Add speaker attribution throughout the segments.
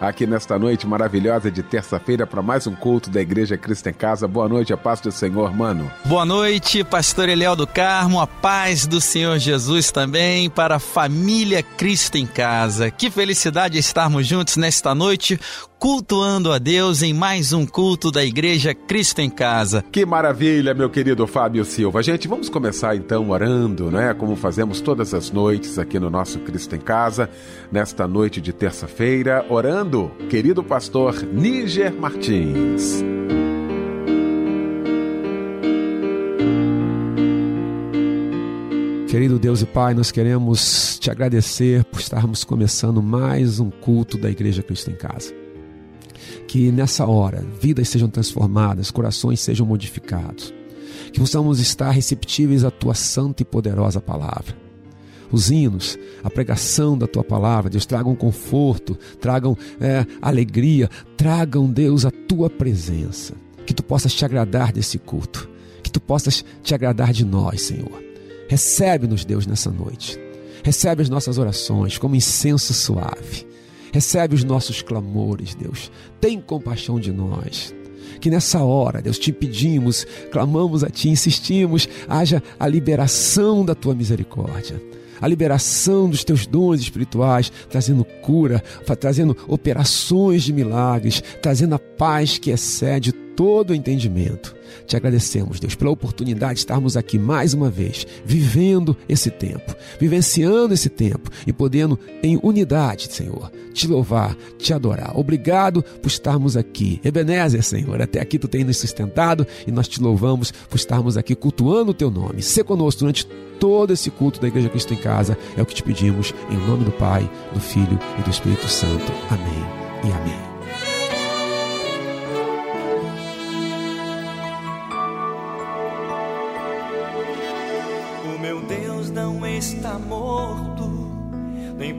Speaker 1: aqui nesta noite maravilhosa de terça-feira para mais um culto da Igreja Cristo em Casa. Boa noite, a paz do Senhor, mano.
Speaker 2: Boa noite, pastor Eliel do Carmo, a paz do Senhor Jesus também para a família Cristo em Casa. Que felicidade estarmos juntos nesta noite cultuando a Deus em mais um culto da Igreja Cristo em Casa.
Speaker 1: Que maravilha, meu querido Fábio Silva. Gente, vamos começar então orando, né? Como fazemos todas as noites aqui no nosso Cristo em Casa, nesta noite de terça-feira, orando, querido pastor Níger Martins.
Speaker 3: Querido Deus e Pai, nós queremos te agradecer por estarmos começando mais um culto da Igreja Cristo em Casa que nessa hora vidas sejam transformadas, corações sejam modificados, que possamos estar receptíveis à tua santa e poderosa palavra. Os hinos, a pregação da tua palavra, Deus, tragam conforto, tragam é, alegria, tragam, Deus, a tua presença. Que tu possas te agradar desse culto, que tu possas te agradar de nós, Senhor. Recebe-nos, Deus, nessa noite. Recebe as nossas orações como incenso suave. Recebe os nossos clamores, Deus. Tem compaixão de nós. Que nessa hora, Deus, te pedimos, clamamos a Ti, insistimos, haja a liberação da Tua misericórdia a liberação dos teus dons espirituais, trazendo cura, trazendo operações de milagres, trazendo a paz que excede todo o entendimento. Te agradecemos, Deus, pela oportunidade de estarmos aqui mais uma vez, vivendo esse tempo, vivenciando esse tempo e podendo, em unidade, Senhor, te louvar, te adorar. Obrigado por estarmos aqui. Ebenezer, Senhor, até aqui tu tens nos sustentado e nós te louvamos por estarmos aqui cultuando o teu nome. Se conosco durante todo esse culto da Igreja Cristo em Casa, é o que te pedimos, em nome do Pai, do Filho e do Espírito Santo. Amém e amém.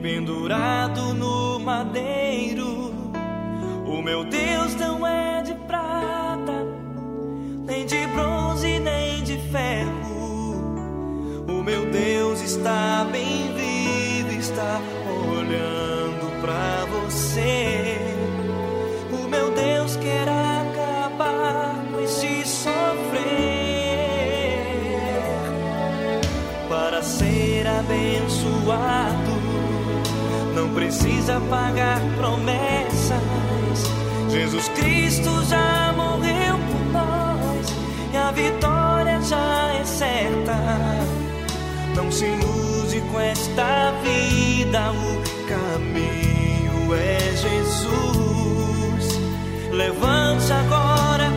Speaker 4: Pendurado no madeiro. O meu Deus não é de prata, nem de bronze, nem de ferro. O meu Deus está bem vivo, está olhando para você. O meu Deus quer acabar com esse sofrer. para ser abençoado. Precisa pagar promessas. Jesus Cristo já morreu por nós e a vitória já é certa. Não se ilude com esta vida, o caminho é Jesus. Levante agora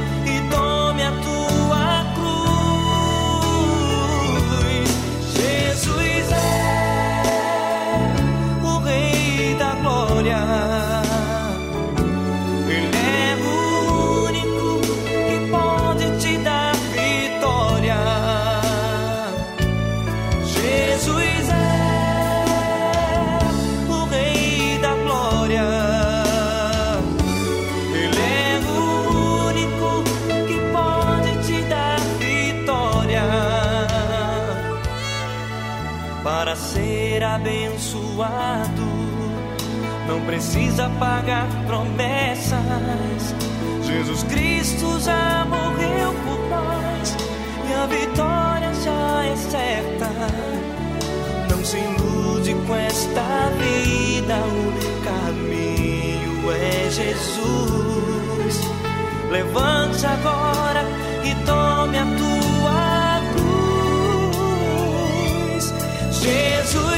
Speaker 4: Não precisa pagar promessas. Jesus Cristo já morreu por nós e a vitória já é certa. Não se ilude com esta vida, o caminho é Jesus. Levante agora e tome a tua cruz, Jesus.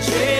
Speaker 4: change.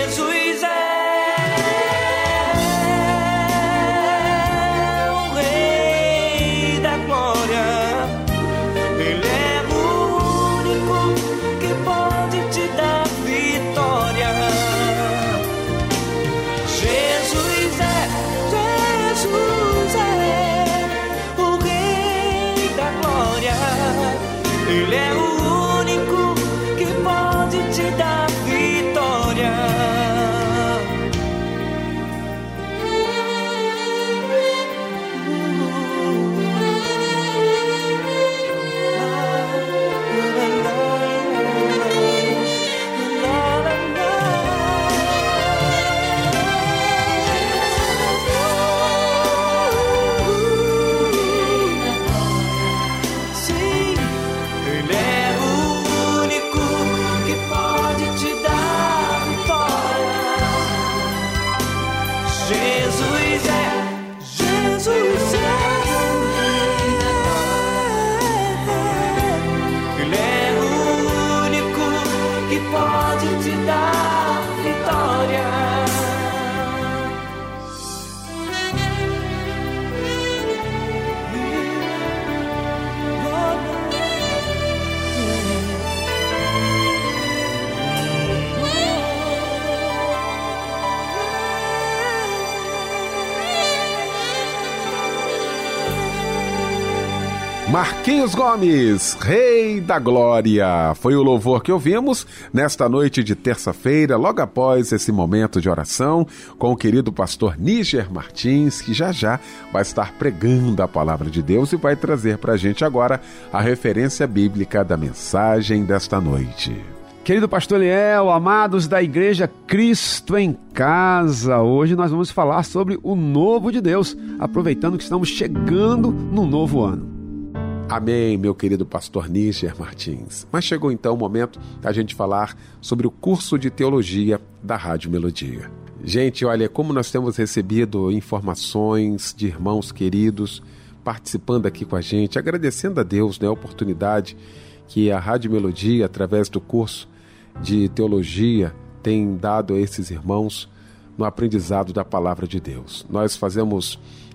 Speaker 1: Marquinhos Gomes, Rei da Glória. Foi o louvor que ouvimos nesta noite de terça-feira, logo após esse momento de oração, com o querido pastor Níger Martins, que já já vai estar pregando a palavra de Deus e vai trazer para a gente agora a referência bíblica da mensagem desta noite.
Speaker 3: Querido pastor Liel, amados da Igreja Cristo em Casa, hoje nós vamos falar sobre o novo de Deus, aproveitando que estamos chegando no novo ano.
Speaker 1: Amém, meu querido pastor Níger Martins. Mas chegou então o momento da gente falar sobre o curso de teologia da Rádio Melodia. Gente, olha como nós temos recebido informações de irmãos queridos participando aqui com a gente, agradecendo a Deus né, a oportunidade que a Rádio Melodia, através do curso de teologia, tem dado a esses irmãos no aprendizado da palavra de Deus. Nós fazemos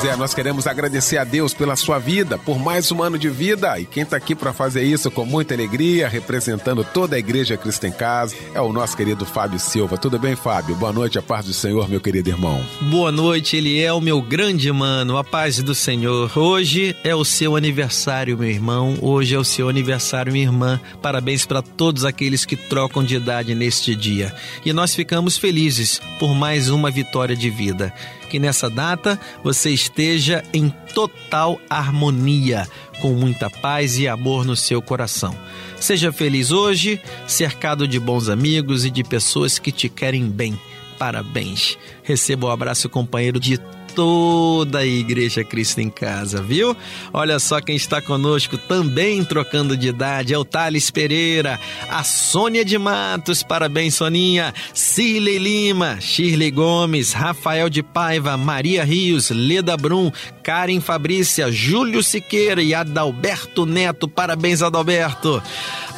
Speaker 1: Pois é, nós queremos agradecer a Deus pela sua vida, por mais um ano de vida. E quem está aqui para fazer isso com muita alegria, representando toda a Igreja Cristo em Casa, é o nosso querido Fábio Silva. Tudo bem, Fábio? Boa noite, a paz do Senhor, meu querido irmão.
Speaker 2: Boa noite, ele é o meu grande mano, a paz do Senhor. Hoje é o seu aniversário, meu irmão. Hoje é o seu aniversário, minha irmã. Parabéns para todos aqueles que trocam de idade neste dia. E nós ficamos felizes por mais uma vitória de vida que nessa data você esteja em total harmonia, com muita paz e amor no seu coração. Seja feliz hoje, cercado de bons amigos e de pessoas que te querem bem. Parabéns. Receba o abraço companheiro de toda a Igreja Cristo em Casa, viu? Olha só quem está conosco também trocando de idade, é o Thales Pereira, a Sônia de Matos, parabéns Soninha, Cirlei Lima, Shirley Gomes, Rafael de Paiva, Maria Rios, Leda Brum, Karen Fabrícia, Júlio Siqueira e Adalberto Neto, parabéns Adalberto.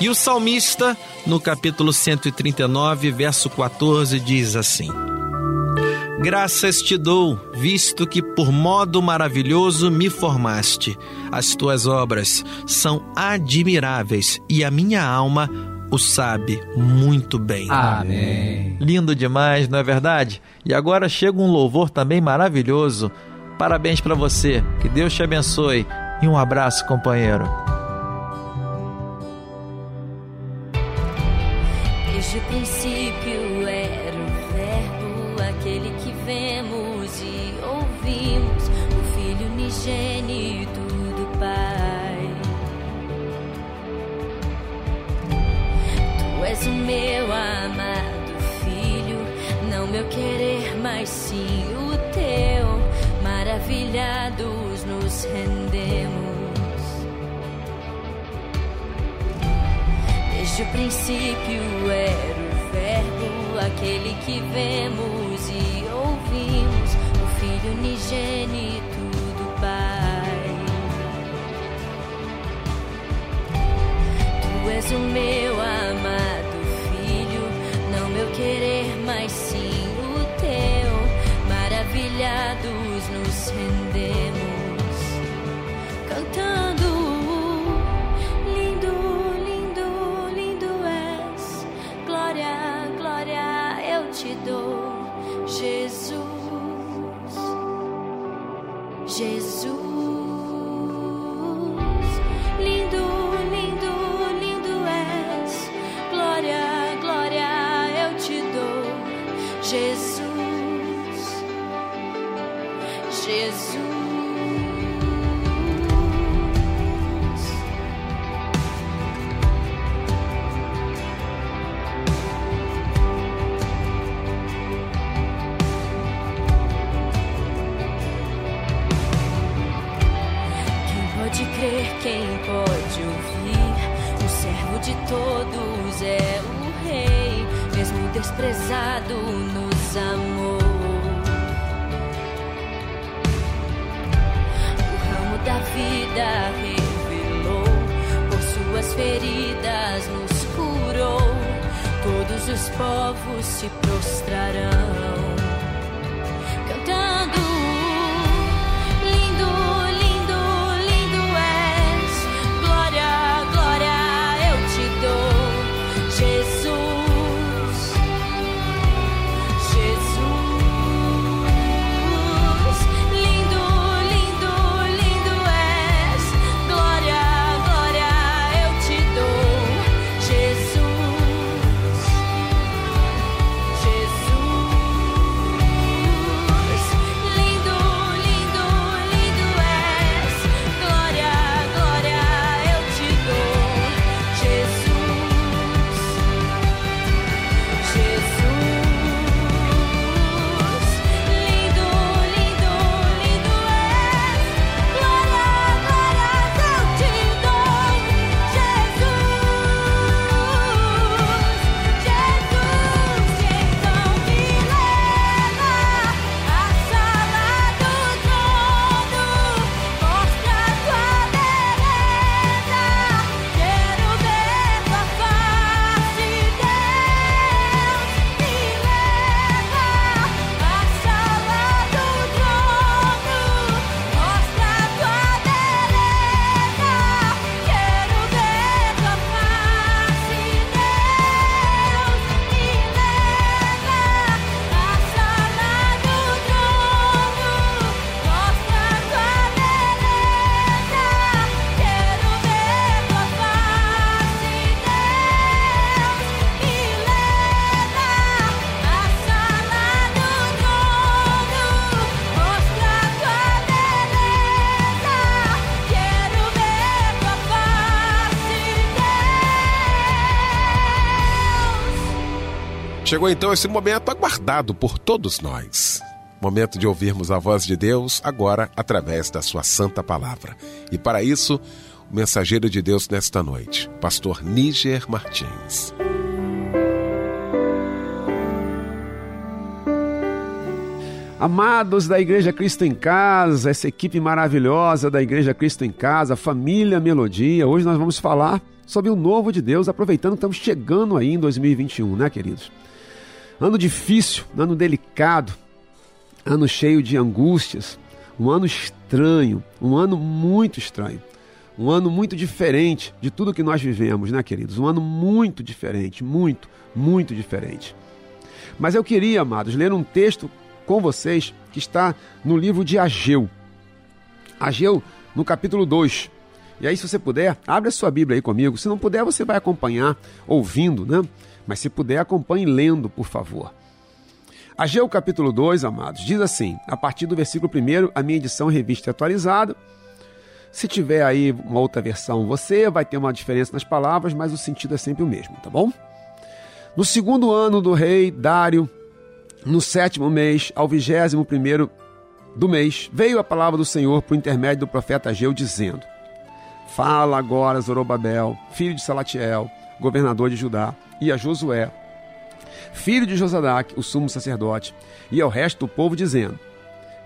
Speaker 2: E o salmista, no capítulo 139, verso 14, diz assim: Graças te dou, visto que por modo maravilhoso me formaste. As tuas obras são admiráveis e a minha alma o sabe muito bem.
Speaker 5: Amém.
Speaker 2: Lindo demais, não é verdade? E agora chega um louvor também maravilhoso. Parabéns para você, que Deus te abençoe e um abraço, companheiro.
Speaker 6: Que vemos e ouvimos, o Filho unigênito do Pai. Tu és o meu Jesus. Jesus.
Speaker 1: Chegou então esse momento aguardado por todos nós. Momento de ouvirmos a voz de Deus agora através da sua santa palavra. E para isso, o mensageiro de Deus nesta noite, pastor Níger Martins.
Speaker 3: Amados da Igreja Cristo em Casa, essa equipe maravilhosa da Igreja Cristo em Casa, família Melodia, hoje nós vamos falar sobre o novo de Deus, aproveitando que estamos chegando aí em 2021, né, queridos? Ano difícil, ano delicado, ano cheio de angústias, um ano estranho, um ano muito estranho, um ano muito diferente de tudo que nós vivemos, né, queridos? Um ano muito diferente, muito, muito diferente. Mas eu queria, amados, ler um texto com vocês que está no livro de Ageu. Ageu, no capítulo 2. E aí, se você puder, abre a sua Bíblia aí comigo. Se não puder, você vai acompanhar ouvindo, né? Mas se puder, acompanhe lendo, por favor. Ageu capítulo 2, amados, diz assim, a partir do versículo 1, a minha edição revista e atualizada. Se tiver aí uma outra versão, você vai ter uma diferença nas palavras, mas o sentido é sempre o mesmo, tá bom? No segundo ano do rei Dário, no sétimo mês, ao vigésimo primeiro do mês, veio a palavra do Senhor por intermédio do profeta Ageu, dizendo: Fala agora, Zorobabel, filho de Salatiel, governador de Judá, e a Josué, filho de Josadac, o sumo sacerdote, e ao resto do povo, dizendo: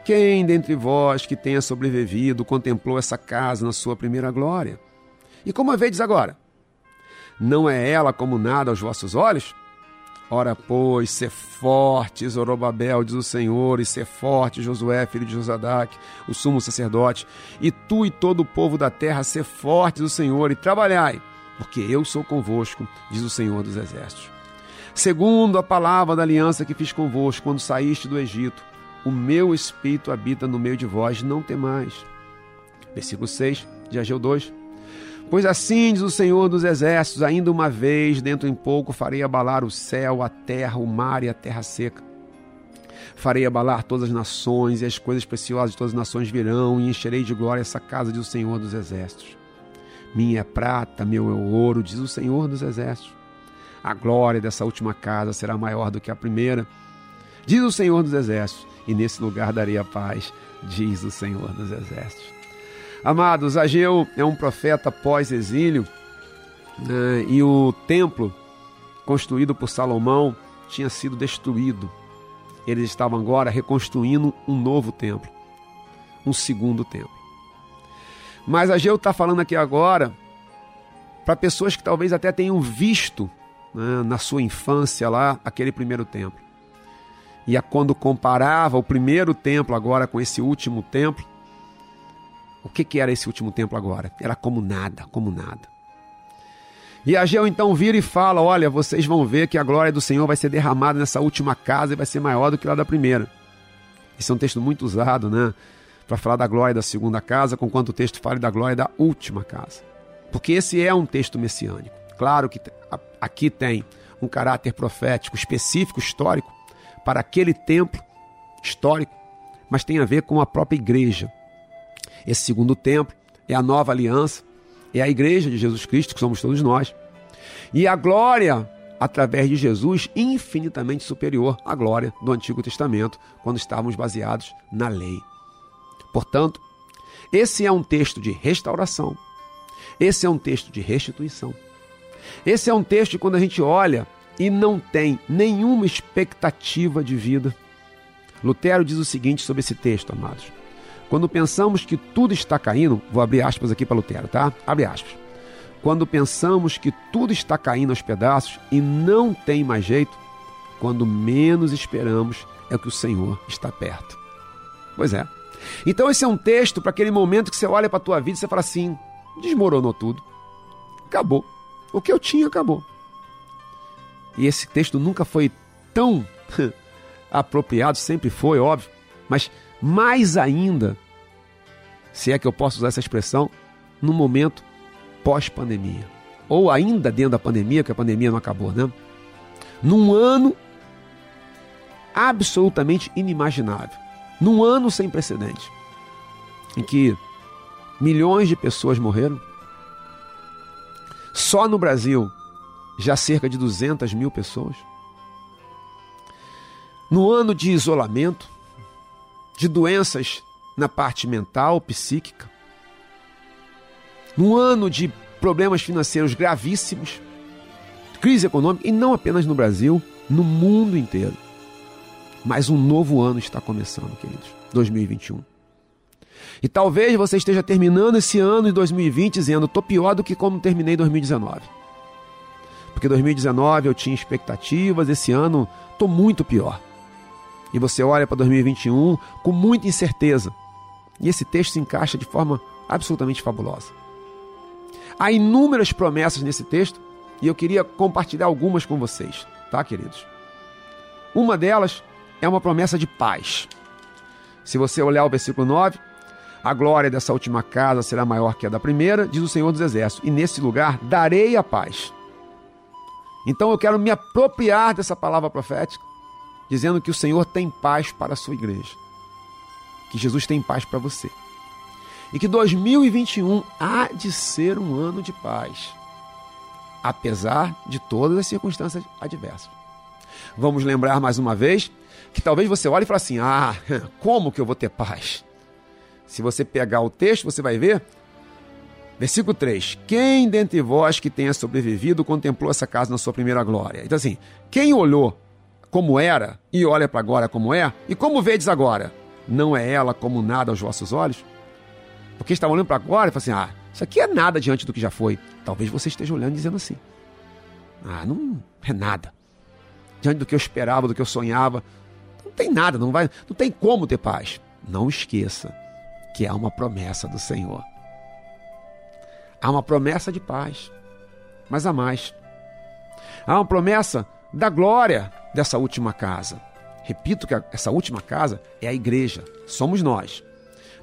Speaker 3: Quem dentre vós que tenha sobrevivido contemplou essa casa na sua primeira glória? E como a vedes agora? Não é ela como nada aos vossos olhos? Ora, pois, ser forte, Zorobabel, diz o Senhor, e ser forte, Josué, filho de Josadac, o sumo sacerdote, e tu e todo o povo da terra, ser fortes o Senhor, e trabalhai, porque eu sou convosco, diz o Senhor dos Exércitos. Segundo a palavra da aliança que fiz convosco quando saíste do Egito, o meu espírito habita no meio de vós, não temais. Versículo 6 de Ageu 2. Pois assim diz o Senhor dos Exércitos: ainda uma vez, dentro em pouco, farei abalar o céu, a terra, o mar e a terra seca. Farei abalar todas as nações, e as coisas preciosas de todas as nações virão, e encherei de glória essa casa, diz o Senhor dos Exércitos. Minha é prata, meu é ouro, diz o Senhor dos Exércitos. A glória dessa última casa será maior do que a primeira, diz o Senhor dos Exércitos, e nesse lugar darei a paz, diz o Senhor dos Exércitos. Amados, Ageu é um profeta pós-exílio né, e o templo construído por Salomão tinha sido destruído. Eles estavam agora reconstruindo um novo templo, um segundo templo. Mas Ageu está falando aqui agora para pessoas que talvez até tenham visto né, na sua infância lá aquele primeiro templo. E a quando comparava o primeiro templo agora com esse último templo, o que, que era esse último templo agora? Era como nada, como nada. E Ageu então vira e fala: Olha, vocês vão ver que a glória do Senhor vai ser derramada nessa última casa e vai ser maior do que lá da primeira. Esse é um texto muito usado, né? Para falar da glória da segunda casa, com quanto o texto fala da glória da última casa. Porque esse é um texto messiânico. Claro que aqui tem um caráter profético específico, histórico, para aquele templo histórico, mas tem a ver com a própria igreja. Esse segundo templo é a nova aliança, é a igreja de Jesus Cristo, que somos todos nós. E a glória, através de Jesus, infinitamente superior à glória do Antigo Testamento, quando estávamos baseados na lei. Portanto, esse é um texto de restauração, esse é um texto de restituição. Esse é um texto quando a gente olha e não tem nenhuma expectativa de vida. Lutero diz o seguinte sobre esse texto, amados. Quando pensamos que tudo está caindo, vou abrir aspas aqui para Lutero, tá? Abre aspas. Quando pensamos que tudo está caindo aos pedaços e não tem mais jeito, quando menos esperamos é que o Senhor está perto. Pois é. Então esse é um texto para aquele momento que você olha para a tua vida e você fala assim: desmoronou tudo. Acabou. O que eu tinha acabou. E esse texto nunca foi tão apropriado, sempre foi, óbvio, mas mais ainda se é que eu posso usar essa expressão, no momento pós-pandemia. Ou ainda dentro da pandemia, que a pandemia não acabou, né? Num ano absolutamente inimaginável. Num ano sem precedente. Em que milhões de pessoas morreram. Só no Brasil, já cerca de 200 mil pessoas. no ano de isolamento, de doenças na parte mental, psíquica, num ano de problemas financeiros gravíssimos, crise econômica, e não apenas no Brasil, no mundo inteiro. Mas um novo ano está começando, queridos, 2021. E talvez você esteja terminando esse ano de 2020 dizendo: estou pior do que como terminei 2019. Porque 2019 eu tinha expectativas, esse ano estou muito pior. E você olha para 2021 com muita incerteza. E esse texto se encaixa de forma absolutamente fabulosa. Há inúmeras promessas nesse texto e eu queria compartilhar algumas com vocês, tá, queridos? Uma delas é uma promessa de paz. Se você olhar o versículo 9, a glória dessa última casa será maior que a da primeira, diz o Senhor dos Exércitos, e nesse lugar darei a paz. Então eu quero me apropriar dessa palavra profética, dizendo que o Senhor tem paz para a sua igreja, que Jesus tem paz para você, e que 2021 há de ser um ano de paz, apesar de todas as circunstâncias adversas. Vamos lembrar mais uma vez que talvez você olhe e fale assim: ah, como que eu vou ter paz? Se você pegar o texto, você vai ver. Versículo 3: Quem dentre vós que tenha sobrevivido contemplou essa casa na sua primeira glória? Então, assim, quem olhou como era e olha para agora como é, e como vedes agora? Não é ela como nada aos vossos olhos? Porque está olhando para agora e fala assim: ah, isso aqui é nada diante do que já foi. Talvez você esteja olhando dizendo assim: ah, não é nada. Diante do que eu esperava, do que eu sonhava, tem nada, não vai, não tem como ter paz. Não esqueça que há uma promessa do Senhor. Há uma promessa de paz, mas há mais. Há uma promessa da glória dessa última casa. Repito que essa última casa é a igreja, somos nós.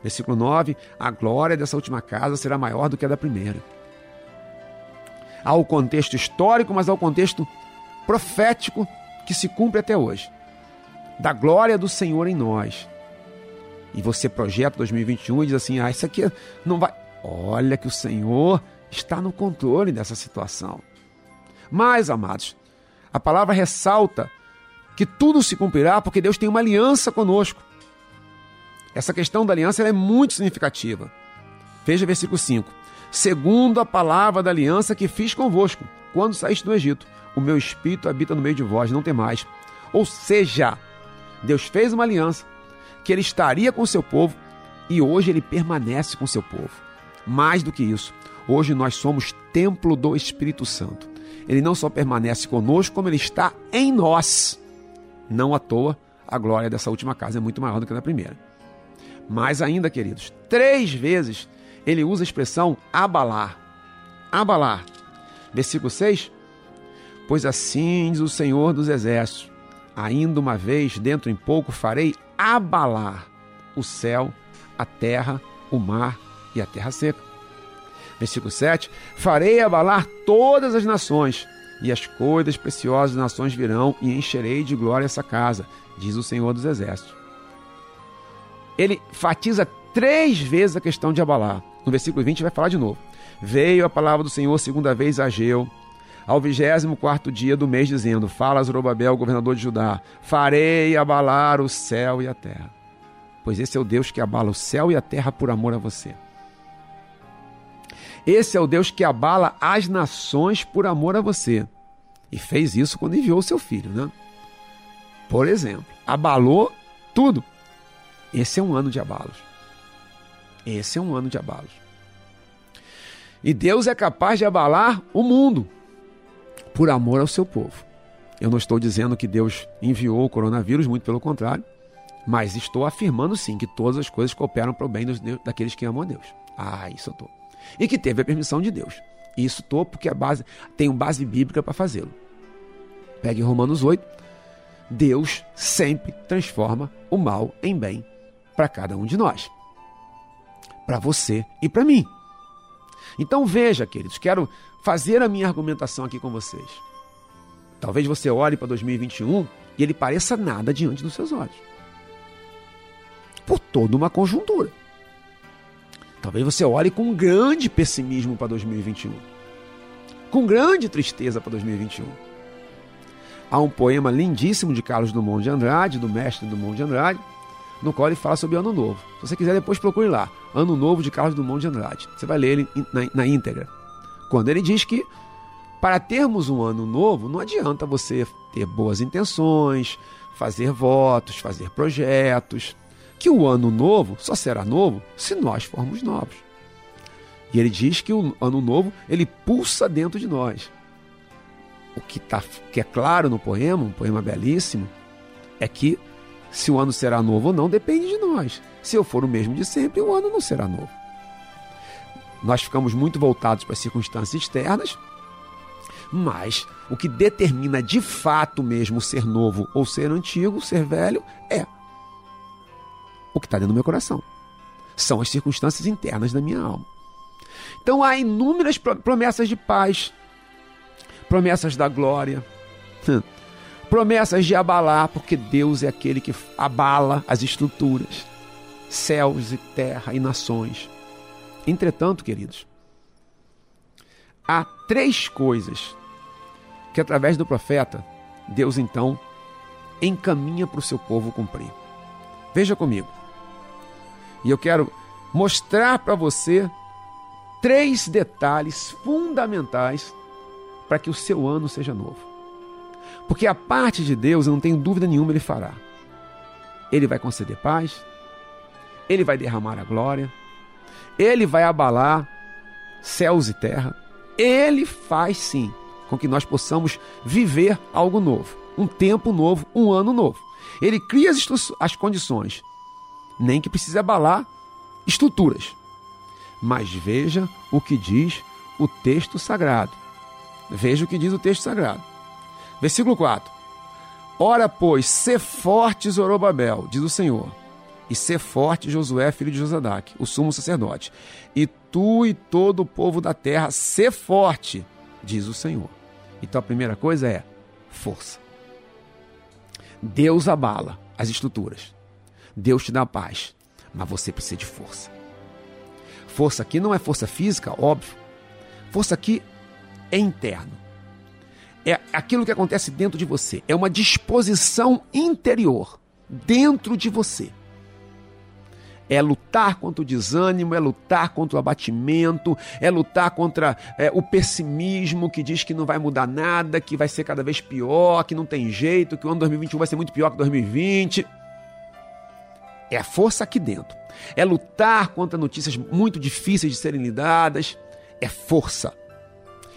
Speaker 3: Versículo 9: A glória dessa última casa será maior do que a da primeira. Há o contexto histórico, mas há o contexto profético que se cumpre até hoje. Da glória do Senhor em nós, e você projeta 2021 e diz assim: ah, isso aqui não vai. Olha que o Senhor está no controle dessa situação. Mas, amados, a palavra ressalta que tudo se cumprirá porque Deus tem uma aliança conosco. Essa questão da aliança é muito significativa. Veja versículo 5. Segundo a palavra da aliança que fiz convosco, quando saíste do Egito, o meu espírito habita no meio de vós, não tem mais. Ou seja, Deus fez uma aliança que ele estaria com seu povo e hoje ele permanece com seu povo. Mais do que isso, hoje nós somos templo do Espírito Santo. Ele não só permanece conosco, como ele está em nós. Não à toa, a glória dessa última casa é muito maior do que a da primeira. Mais ainda, queridos, três vezes ele usa a expressão abalar. Abalar. Versículo 6. Pois assim diz o Senhor dos Exércitos: ainda uma vez, dentro em pouco, farei abalar o céu, a terra, o mar e a terra seca. Versículo 7: Farei abalar todas as nações, e as coisas preciosas das nações virão, e encherei de glória essa casa, diz o Senhor dos Exércitos. Ele fatiza três vezes a questão de abalar. No versículo 20 vai falar de novo. Veio a palavra do Senhor segunda vez a Ageu, ao vigésimo quarto dia do mês, dizendo: Fala Zorobabel, governador de Judá, farei abalar o céu e a terra. Pois esse é o Deus que abala o céu e a terra por amor a você. Esse é o Deus que abala as nações por amor a você. E fez isso quando enviou seu filho, né? Por exemplo, abalou tudo. Esse é um ano de abalos. Esse é um ano de abalos. E Deus é capaz de abalar o mundo por amor ao seu povo. Eu não estou dizendo que Deus enviou o coronavírus, muito pelo contrário, mas estou afirmando sim que todas as coisas cooperam para o bem dos, daqueles que amam a Deus. Ah, isso eu estou. E que teve a permissão de Deus. Isso estou porque a base, tenho base bíblica para fazê-lo. Pegue Romanos 8. Deus sempre transforma o mal em bem para cada um de nós. Para você e para mim. Então veja, queridos, quero fazer a minha argumentação aqui com vocês. Talvez você olhe para 2021 e ele pareça nada diante dos seus olhos. Por toda uma conjuntura. Talvez você olhe com grande pessimismo para 2021. Com grande tristeza para 2021. há um poema lindíssimo de Carlos Drummond de Andrade, do mestre Drummond de Andrade, no qual ele fala sobre Ano Novo. Se você quiser, depois procure lá. Ano Novo de Carlos Drummond de Andrade. Você vai ler ele na, na íntegra. Quando ele diz que para termos um ano novo, não adianta você ter boas intenções, fazer votos, fazer projetos. Que o ano novo só será novo se nós formos novos. E ele diz que o ano novo ele pulsa dentro de nós. O que, tá, que é claro no poema, um poema belíssimo, é que se o ano será novo ou não depende de nós. Se eu for o mesmo de sempre, o ano não será novo. Nós ficamos muito voltados para as circunstâncias externas, mas o que determina de fato mesmo ser novo ou ser antigo, ser velho, é o que está dentro do meu coração. São as circunstâncias internas da minha alma. Então há inúmeras promessas de paz, promessas da glória, promessas de abalar, porque Deus é aquele que abala as estruturas, céus e terra e nações. Entretanto, queridos, há três coisas que através do profeta, Deus então encaminha para o seu povo cumprir. Veja comigo. E eu quero mostrar para você três detalhes fundamentais para que o seu ano seja novo. Porque a parte de Deus, eu não tenho dúvida nenhuma, ele fará. Ele vai conceder paz, ele vai derramar a glória, ele vai abalar céus e terra. Ele faz sim com que nós possamos viver algo novo, um tempo novo, um ano novo. Ele cria as, as condições, nem que precise abalar estruturas. Mas veja o que diz o texto sagrado. Veja o que diz o texto sagrado. Versículo 4. Ora, pois, se forte, Zorobabel, diz o Senhor, e ser forte Josué, filho de Josadac, o sumo sacerdote. E tu e todo o povo da terra, ser forte, diz o Senhor. Então a primeira coisa é força. Deus abala as estruturas. Deus te dá paz, mas você precisa de força. Força aqui não é força física, óbvio. Força aqui é interno. É aquilo que acontece dentro de você. É uma disposição interior dentro de você é lutar contra o desânimo, é lutar contra o abatimento, é lutar contra é, o pessimismo que diz que não vai mudar nada, que vai ser cada vez pior, que não tem jeito, que o ano 2021 vai ser muito pior que 2020. É a força aqui dentro. É lutar contra notícias muito difíceis de serem lidadas. É força.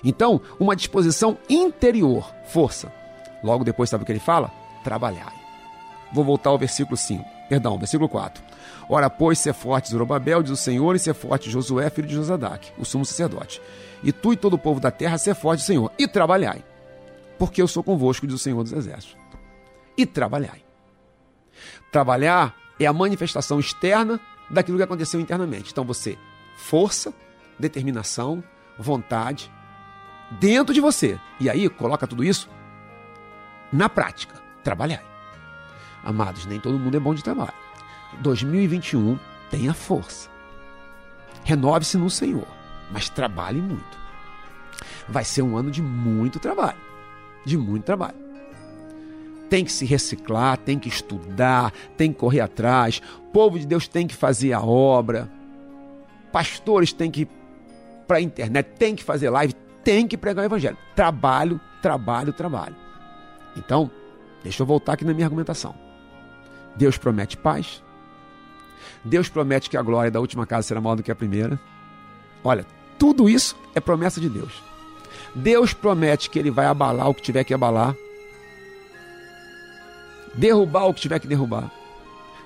Speaker 3: Então, uma disposição interior, força. Logo depois, sabe o que ele fala? Trabalhar. Vou voltar ao versículo 5, perdão, versículo 4. Ora, pois, ser forte, Zorobabel, diz o Senhor, e ser forte, Josué, filho de Josadac, o sumo sacerdote. E tu e todo o povo da terra, ser forte, Senhor, e trabalhai, porque eu sou convosco, diz o Senhor dos Exércitos. E trabalhai. Trabalhar é a manifestação externa daquilo que aconteceu internamente. Então você, força, determinação, vontade, dentro de você. E aí, coloca tudo isso na prática. Trabalhai. Amados, nem todo mundo é bom de trabalho. 2021 tenha força. Renove-se no Senhor, mas trabalhe muito. Vai ser um ano de muito trabalho. De muito trabalho. Tem que se reciclar, tem que estudar, tem que correr atrás. O povo de Deus tem que fazer a obra. Pastores têm que ir para a internet, tem que fazer live, tem que pregar o evangelho. Trabalho, trabalho, trabalho. Então, deixa eu voltar aqui na minha argumentação. Deus promete paz, Deus promete que a glória da última casa será maior do que a primeira. Olha, tudo isso é promessa de Deus. Deus promete que Ele vai abalar o que tiver que abalar, derrubar o que tiver que derrubar,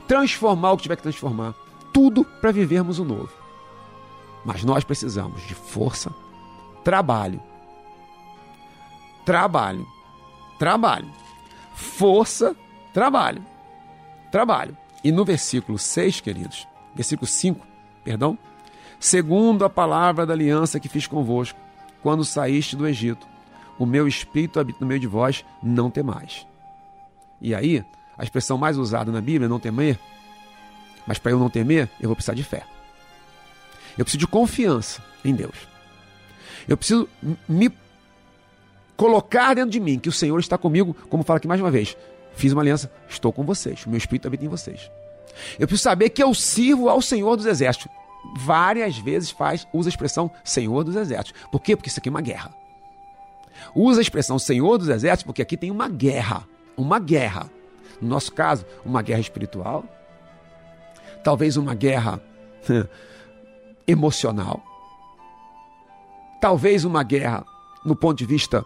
Speaker 3: transformar o que tiver que transformar. Tudo para vivermos o novo. Mas nós precisamos de força, trabalho, trabalho, trabalho, força, trabalho, trabalho. E no versículo 6, queridos, versículo 5, perdão, segundo a palavra da aliança que fiz convosco, quando saíste do Egito, o meu espírito habita no meio de vós, não temais. E aí, a expressão mais usada na Bíblia não temer, mas para eu não temer, eu vou precisar de fé. Eu preciso de confiança em Deus. Eu preciso me colocar dentro de mim que o Senhor está comigo, como fala aqui mais uma vez, fiz uma aliança, estou com vocês, meu espírito habita em vocês. Eu preciso saber que eu sirvo ao Senhor dos Exércitos. Várias vezes faz, usa a expressão Senhor dos Exércitos. Por quê? Porque isso aqui é uma guerra. Usa a expressão Senhor dos Exércitos porque aqui tem uma guerra. Uma guerra. No nosso caso, uma guerra espiritual. Talvez uma guerra emocional. Talvez uma guerra no ponto de vista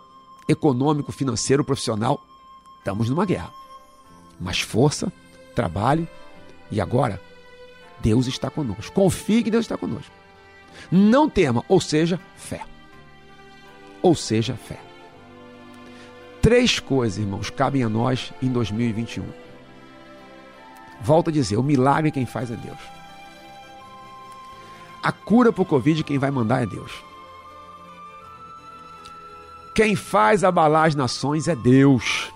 Speaker 3: econômico, financeiro, profissional. Estamos numa guerra. Mas força, trabalho e agora Deus está conosco. Confie que Deus está conosco. Não tema, ou seja, fé. Ou seja, fé. Três coisas, irmãos, cabem a nós em 2021. Volto a dizer: o milagre quem faz é Deus. A cura para o Covid quem vai mandar é Deus. Quem faz abalar as nações é Deus.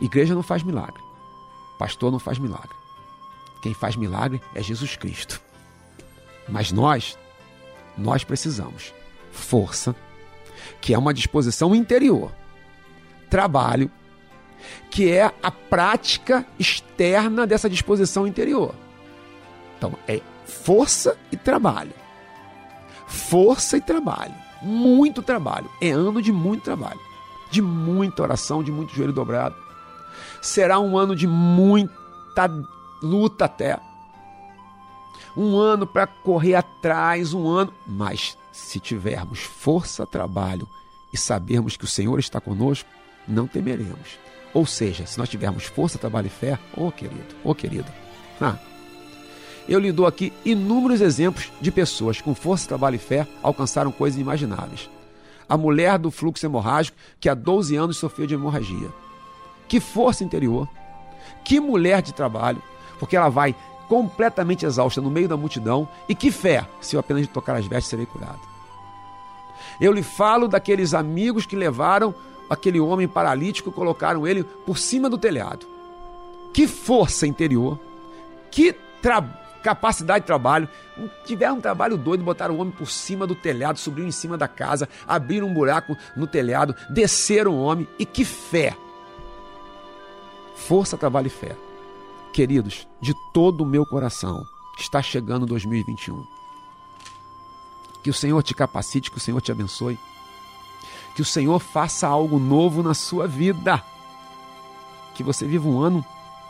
Speaker 3: Igreja não faz milagre. Pastor não faz milagre. Quem faz milagre é Jesus Cristo. Mas nós, nós precisamos força, que é uma disposição interior, trabalho, que é a prática externa dessa disposição interior. Então, é força e trabalho. Força e trabalho. Muito trabalho. É ano de muito trabalho. De muita oração, de muito joelho dobrado. Será um ano de muita luta até. Um ano para correr atrás, um ano. Mas se tivermos força, trabalho e sabermos que o Senhor está conosco, não temeremos. Ou seja, se nós tivermos força, trabalho e fé, ô oh, querido, ô oh, querida. Ah, eu lhe dou aqui inúmeros exemplos de pessoas com força, trabalho e fé alcançaram coisas inimagináveis. A mulher do fluxo hemorrágico que há 12 anos sofreu de hemorragia. Que força interior, que mulher de trabalho, porque ela vai completamente exausta no meio da multidão, e que fé, se eu apenas tocar as vestes serei curado. Eu lhe falo daqueles amigos que levaram aquele homem paralítico e colocaram ele por cima do telhado. Que força interior, que capacidade de trabalho. Tiveram um trabalho doido, botaram o homem por cima do telhado, subiram em cima da casa, abriram um buraco no telhado, desceram o homem. E que fé! Força, trabalho e fé. Queridos, de todo o meu coração, está chegando 2021. Que o Senhor te capacite, que o Senhor te abençoe. Que o Senhor faça algo novo na sua vida. Que você viva um ano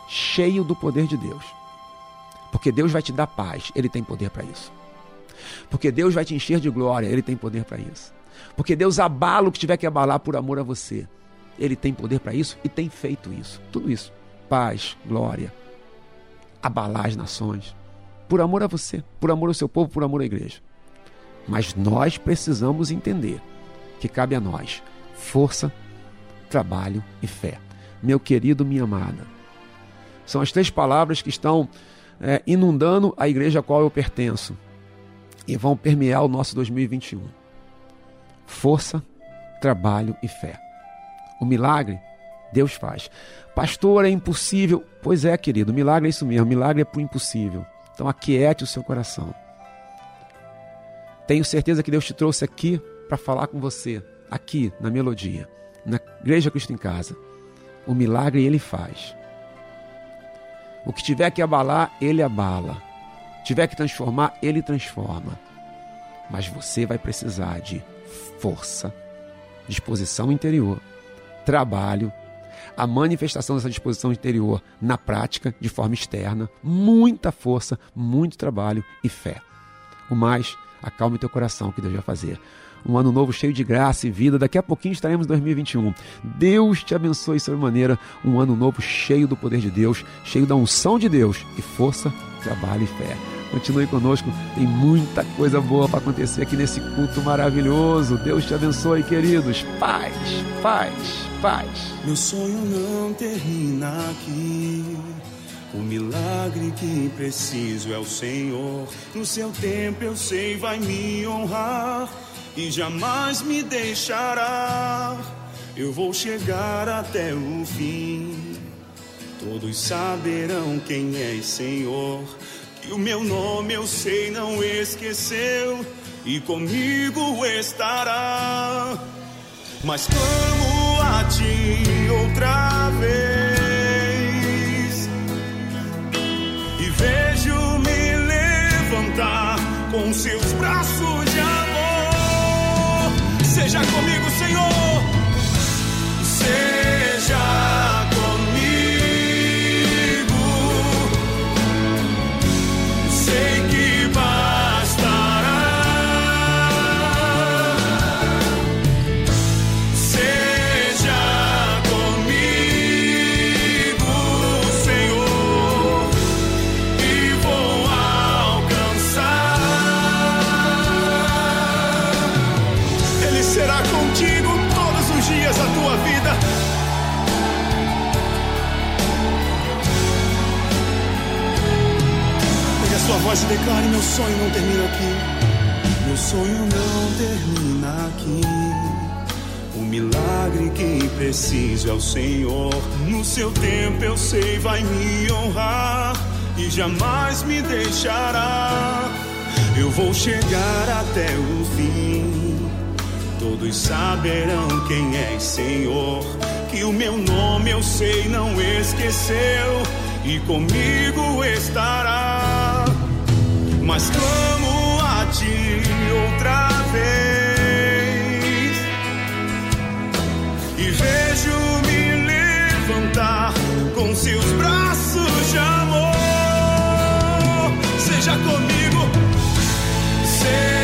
Speaker 3: cheio do poder de Deus. Porque Deus vai te dar paz, Ele tem poder para isso. Porque Deus vai te encher de glória, Ele tem poder para isso. Porque Deus abala o que tiver que abalar por amor a você. Ele tem poder para isso e tem feito isso. Tudo isso. Paz, glória, abalar as nações, por amor a você, por amor ao seu povo, por amor à igreja. Mas nós precisamos entender que cabe a nós força, trabalho e fé. Meu querido, minha amada, são as três palavras que estão é, inundando a igreja a qual eu pertenço e vão permear o nosso 2021. Força, trabalho e fé. O milagre Deus faz. Pastor, é impossível. Pois é, querido, milagre é isso mesmo. Milagre é para o impossível. Então aquiete o seu coração. Tenho certeza que Deus te trouxe aqui para falar com você, aqui na melodia, na Igreja Cristo em Casa. O milagre ele faz. O que tiver que abalar, ele abala. Tiver que transformar, ele transforma. Mas você vai precisar de força, disposição interior, trabalho a manifestação dessa disposição interior na prática, de forma externa, muita força, muito trabalho e fé. O mais, acalme teu coração que Deus vai fazer. Um ano novo cheio de graça e vida. Daqui a pouquinho estaremos em 2021. Deus te abençoe sobremaneira. Um ano novo cheio do poder de Deus, cheio da unção de Deus e força, trabalho e fé. Continue conosco, tem muita coisa boa para acontecer aqui nesse culto maravilhoso. Deus te abençoe, queridos. Paz, paz, paz.
Speaker 5: Meu sonho não termina aqui. O milagre que preciso é o Senhor. No seu tempo eu sei vai me honrar e jamais me deixará. Eu vou chegar até o fim. Todos saberão quem é Senhor e o meu nome eu sei não esqueceu, e comigo estará.
Speaker 4: mas clamo a ti outra vez e vejo-me levantar com seus braços de amor. Seja comigo, Senhor, seja. Voz e declare: Meu sonho não termina aqui. Meu sonho não termina aqui. O milagre que preciso é o Senhor. No seu tempo eu sei, vai me honrar e jamais me deixará. Eu vou chegar até o fim. Todos saberão quem é Senhor. Que o meu nome eu sei, não esqueceu. E comigo estará mas clamo a ti outra vez e vejo-me levantar com seus braços de amor. Seja comigo, seja.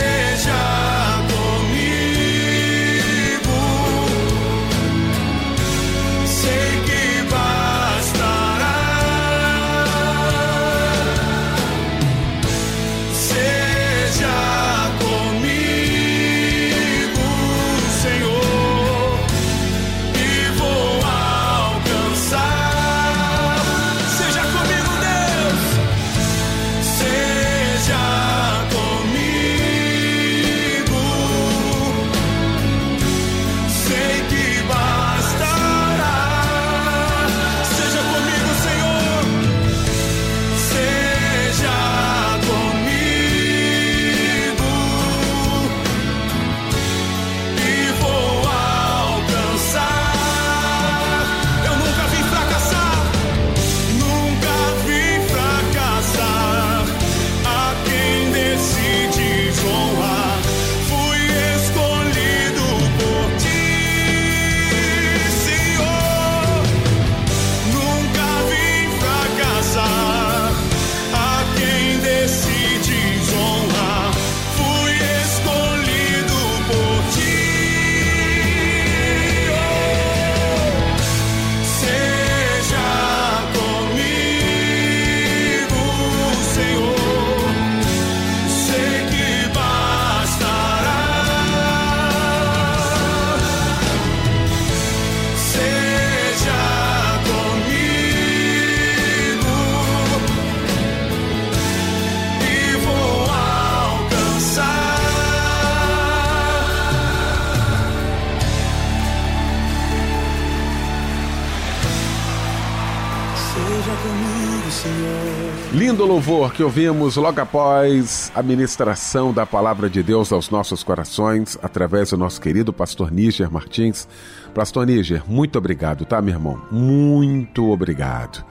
Speaker 1: Que ouvimos logo após a ministração da palavra de Deus aos nossos corações, através do nosso querido pastor Níger Martins. Pastor Níger, muito obrigado, tá, meu irmão? Muito obrigado.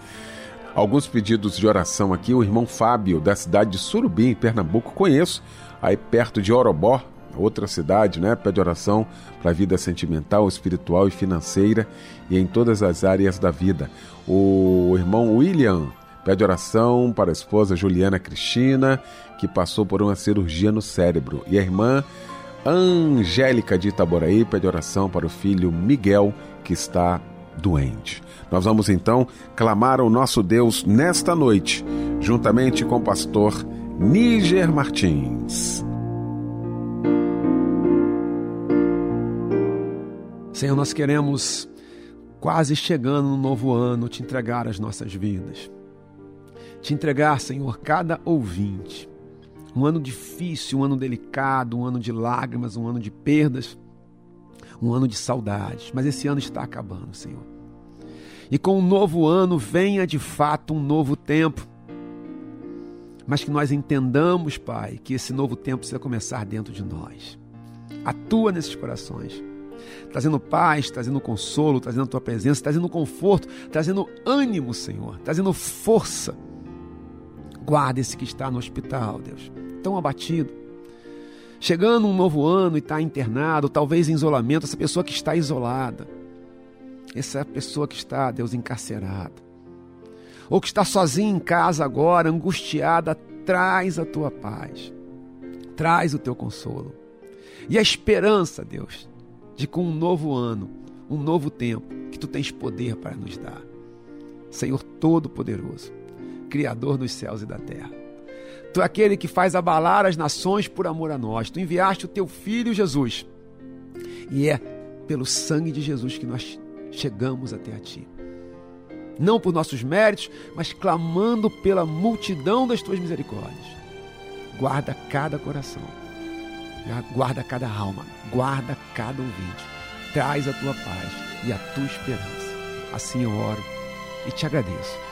Speaker 1: Alguns pedidos de oração aqui, o irmão Fábio, da cidade de Surubim, em Pernambuco, conheço, aí perto de Orobó, outra cidade, né? Pede oração para a vida sentimental, espiritual e financeira e em todas as áreas da vida. O irmão William Pede oração para a esposa Juliana Cristina, que passou por uma cirurgia no cérebro. E a irmã Angélica de Itaboraí pede oração para o filho Miguel, que está doente. Nós vamos então clamar ao nosso Deus nesta noite, juntamente com o pastor Níger Martins.
Speaker 3: Senhor, nós queremos, quase chegando no novo ano, te entregar as nossas vidas te entregar, Senhor, cada ouvinte. Um ano difícil, um ano delicado, um ano de lágrimas, um ano de perdas, um ano de saudades. Mas esse ano está acabando, Senhor. E com o um novo ano venha de fato um novo tempo. Mas que nós entendamos, Pai, que esse novo tempo precisa começar dentro de nós. Atua nesses corações. trazendo paz, trazendo consolo, trazendo a tua presença, trazendo conforto, trazendo ânimo, Senhor, trazendo força. Guarda esse que está no hospital, Deus, tão abatido. Chegando um novo ano e está internado, talvez em isolamento, essa pessoa que está isolada, essa pessoa que está, Deus, encarcerada, ou que está sozinha em casa agora, angustiada, traz a tua paz, traz o teu consolo. E a esperança, Deus, de com um novo ano, um novo tempo, que tu tens poder para nos dar. Senhor Todo-Poderoso, Criador dos céus e da terra. Tu é aquele que faz abalar as nações por amor a nós. Tu enviaste o teu filho Jesus. E é pelo sangue de Jesus que nós chegamos até a ti. Não por nossos méritos, mas clamando pela multidão das tuas misericórdias. Guarda cada coração guarda cada alma, guarda cada ouvinte. Traz a tua paz e a tua esperança. Assim eu oro e te agradeço.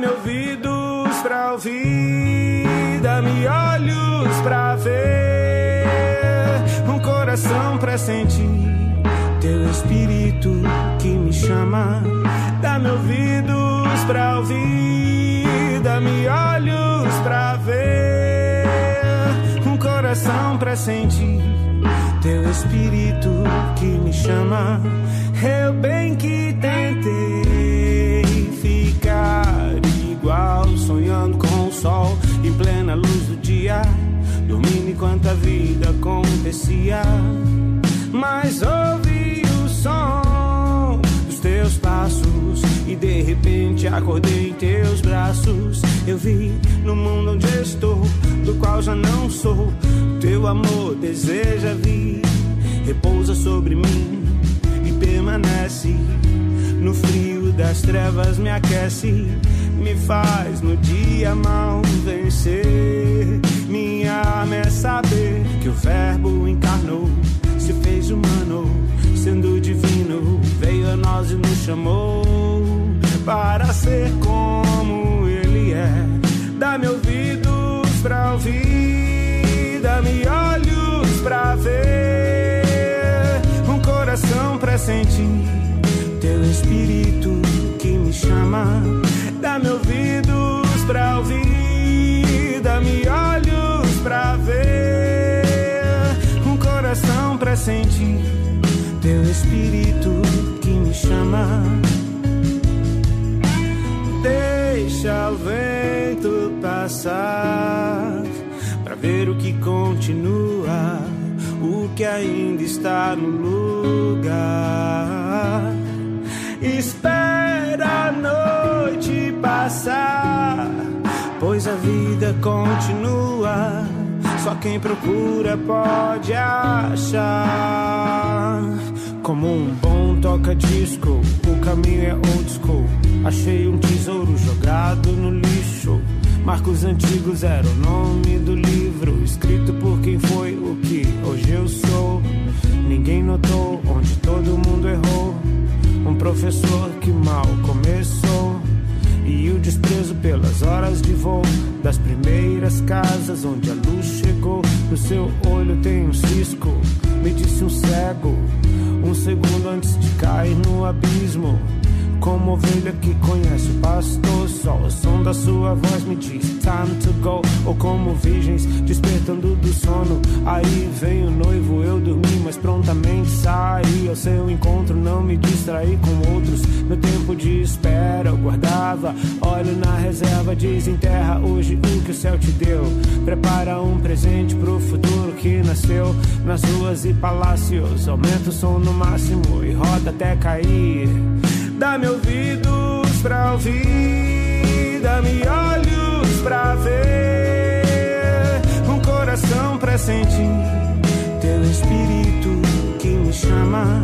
Speaker 5: Dá-me ouvidos pra ouvir, dá-me olhos pra ver, um coração pra sentir teu espírito que me chama. Dá-me ouvidos pra ouvir, dá-me olhos pra ver, um coração pra sentir teu espírito que me chama. Eu bem dormindo enquanto a vida acontecia. Mas ouvi o som dos teus passos e de repente acordei em teus braços. Eu vi no mundo onde estou, do qual já não sou. Teu amor deseja vir, repousa sobre mim e permanece. No frio das trevas me aquece, me faz no dia mal vencer. Minha arma é saber que o Verbo encarnou, se fez humano, sendo divino, veio a nós e nos chamou para ser como Ele é. Dá-me ouvidos pra ouvir, dá-me olhos pra ver, um coração pra sentir teu espírito que me chama. Dá-me ouvidos pra ouvir, sentir teu espírito que me chama. Deixa o vento passar pra ver o que continua, o que ainda está no lugar. Espera a noite passar, pois a vida continua. Só quem procura pode achar. Como um bom toca-disco, o caminho é old school. Achei um tesouro jogado no lixo. Marcos antigos era o nome do livro, escrito por quem foi o que hoje eu sou. Ninguém notou onde todo mundo errou. Um professor que mal começou. E o desprezo pelas horas de voo das primeiras casas onde a luz chegou. No seu olho tem um cisco, me disse um cego. Um segundo antes de cair no abismo. Como ovelha que conhece o pastor, só o som da sua voz me diz time to go. Ou como virgens despertando do sono, aí vem o noivo, eu dormi, mas prontamente saí ao seu encontro. Não me distraí com outros, meu tempo de espera eu guardava. Olho na reserva, desenterra hoje o que o céu te deu. Prepara um presente pro futuro que nasceu nas ruas e palácios. Aumenta o som no máximo e roda até cair. Dá-me ouvidos pra ouvir, dá-me olhos pra ver, coração pra sentir teu espírito que me chama.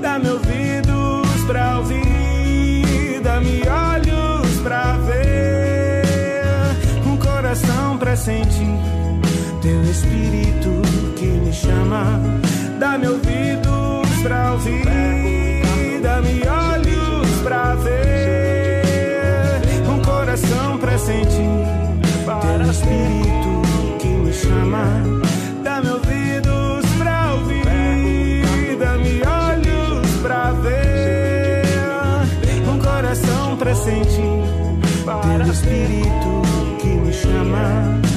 Speaker 5: Dá-me ouvidos pra ouvir, dá-me olhos pra ver, um coração pra sentir teu espírito que me chama. Dá-me ouvidos pra ouvir, dá-me olhos pra ver, um coração pra sentir teu espírito chama. Dá-me ouvidos pra ouvir, dá-me olhos pra ver, um coração pra sentir teu espírito que me chama.